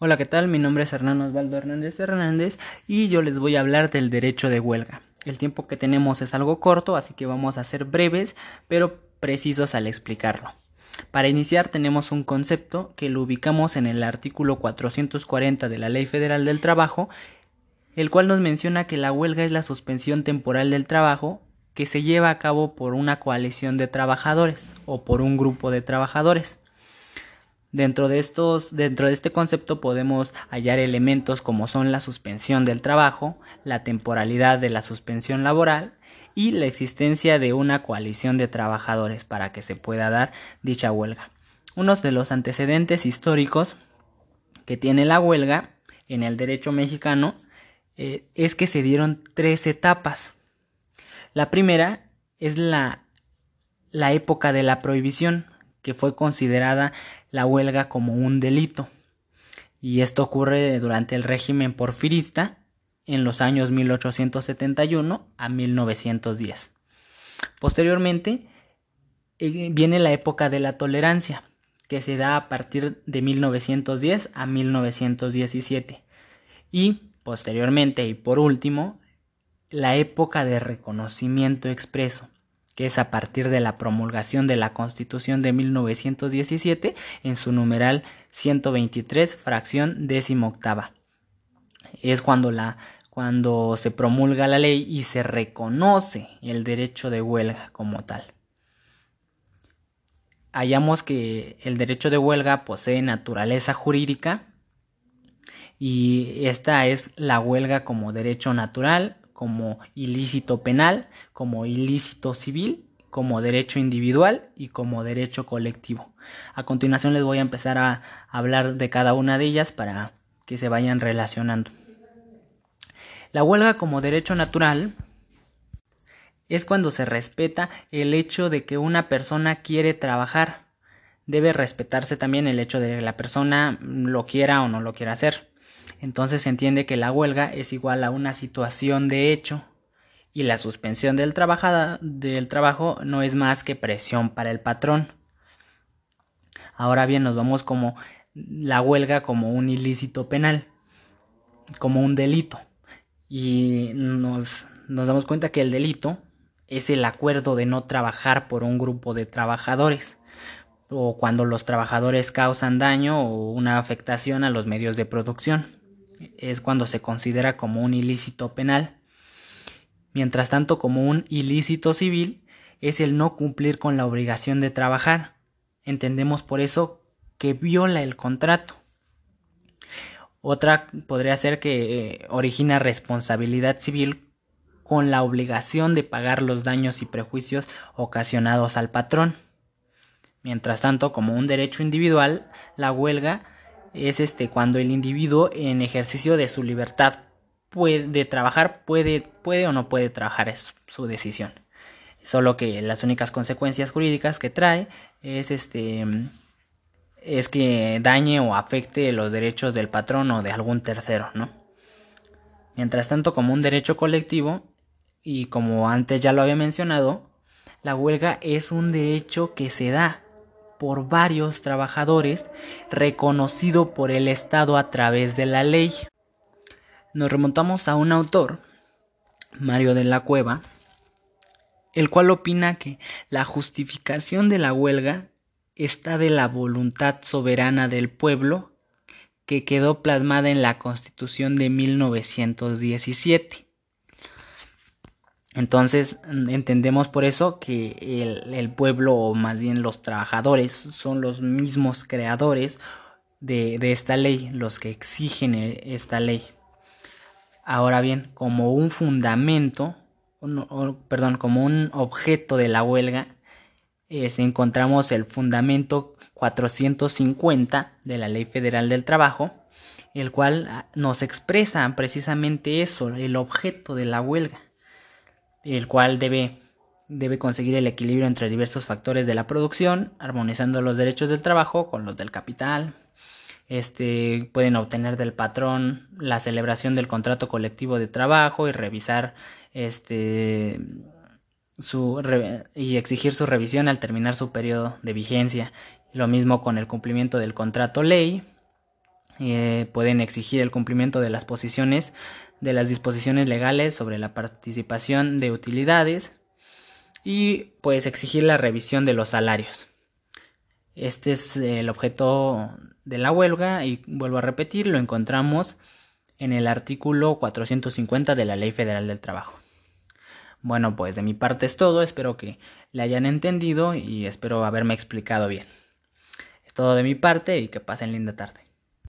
Hola, ¿qué tal? Mi nombre es Hernán Osvaldo Hernández Hernández y yo les voy a hablar del derecho de huelga. El tiempo que tenemos es algo corto, así que vamos a ser breves, pero precisos al explicarlo. Para iniciar tenemos un concepto que lo ubicamos en el artículo 440 de la Ley Federal del Trabajo, el cual nos menciona que la huelga es la suspensión temporal del trabajo que se lleva a cabo por una coalición de trabajadores o por un grupo de trabajadores. Dentro de estos, dentro de este concepto podemos hallar elementos como son la suspensión del trabajo, la temporalidad de la suspensión laboral y la existencia de una coalición de trabajadores para que se pueda dar dicha huelga. Uno de los antecedentes históricos que tiene la huelga en el derecho mexicano eh, es que se dieron tres etapas. La primera es la, la época de la prohibición, que fue considerada la huelga como un delito. Y esto ocurre durante el régimen porfirista en los años 1871 a 1910. Posteriormente eh, viene la época de la tolerancia, que se da a partir de 1910 a 1917. Y posteriormente y por último, la época de reconocimiento expreso, que es a partir de la promulgación de la Constitución de 1917 en su numeral 123, fracción décimo octava. Es cuando, la, cuando se promulga la ley y se reconoce el derecho de huelga como tal. Hallamos que el derecho de huelga posee naturaleza jurídica y esta es la huelga como derecho natural como ilícito penal, como ilícito civil, como derecho individual y como derecho colectivo. A continuación les voy a empezar a hablar de cada una de ellas para que se vayan relacionando. La huelga como derecho natural es cuando se respeta el hecho de que una persona quiere trabajar. Debe respetarse también el hecho de que la persona lo quiera o no lo quiera hacer. Entonces se entiende que la huelga es igual a una situación de hecho y la suspensión del, del trabajo no es más que presión para el patrón. Ahora bien, nos vamos como la huelga como un ilícito penal, como un delito. Y nos, nos damos cuenta que el delito es el acuerdo de no trabajar por un grupo de trabajadores o cuando los trabajadores causan daño o una afectación a los medios de producción es cuando se considera como un ilícito penal. Mientras tanto, como un ilícito civil es el no cumplir con la obligación de trabajar. Entendemos por eso que viola el contrato. Otra podría ser que eh, origina responsabilidad civil con la obligación de pagar los daños y prejuicios ocasionados al patrón. Mientras tanto, como un derecho individual, la huelga es este cuando el individuo en ejercicio de su libertad puede trabajar, puede, puede o no puede trabajar, es su decisión. Solo que las únicas consecuencias jurídicas que trae es este es que dañe o afecte los derechos del patrón o de algún tercero, ¿no? Mientras tanto, como un derecho colectivo, y como antes ya lo había mencionado, la huelga es un derecho que se da por varios trabajadores, reconocido por el Estado a través de la ley. Nos remontamos a un autor, Mario de la Cueva, el cual opina que la justificación de la huelga está de la voluntad soberana del pueblo que quedó plasmada en la Constitución de 1917 entonces entendemos por eso que el, pueblo o más bien los trabajadores son los mismos creadores de, esta ley, los que exigen e, esta ley. Ahora bien, como un fundamento, perdón, como un objeto de la huelga, encontramos el fundamento 450 de la Ley Federal del Trabajo, el cual ah, nos expresa precisamente eso, el objeto de la huelga el cual debe, debe conseguir el equilibrio entre diversos factores de la producción, armonizando los derechos del trabajo con los del capital. Este, pueden obtener del patrón la celebración del contrato colectivo de trabajo y revisar este su y exigir su revisión al terminar su periodo de vigencia. Lo mismo con el cumplimiento del contrato ley, Eh, pueden exigir el cumplimiento de las posiciones de las disposiciones legales sobre la participación de utilidades y pues exigir la revisión de los salarios. Este es el objeto de la huelga y vuelvo a repetir, lo encontramos en el artículo 450 de la Ley Federal del Trabajo. Bueno, pues de mi parte es todo, espero que le hayan entendido y espero haberme explicado bien. Es todo de mi parte y que pasen linda tarde.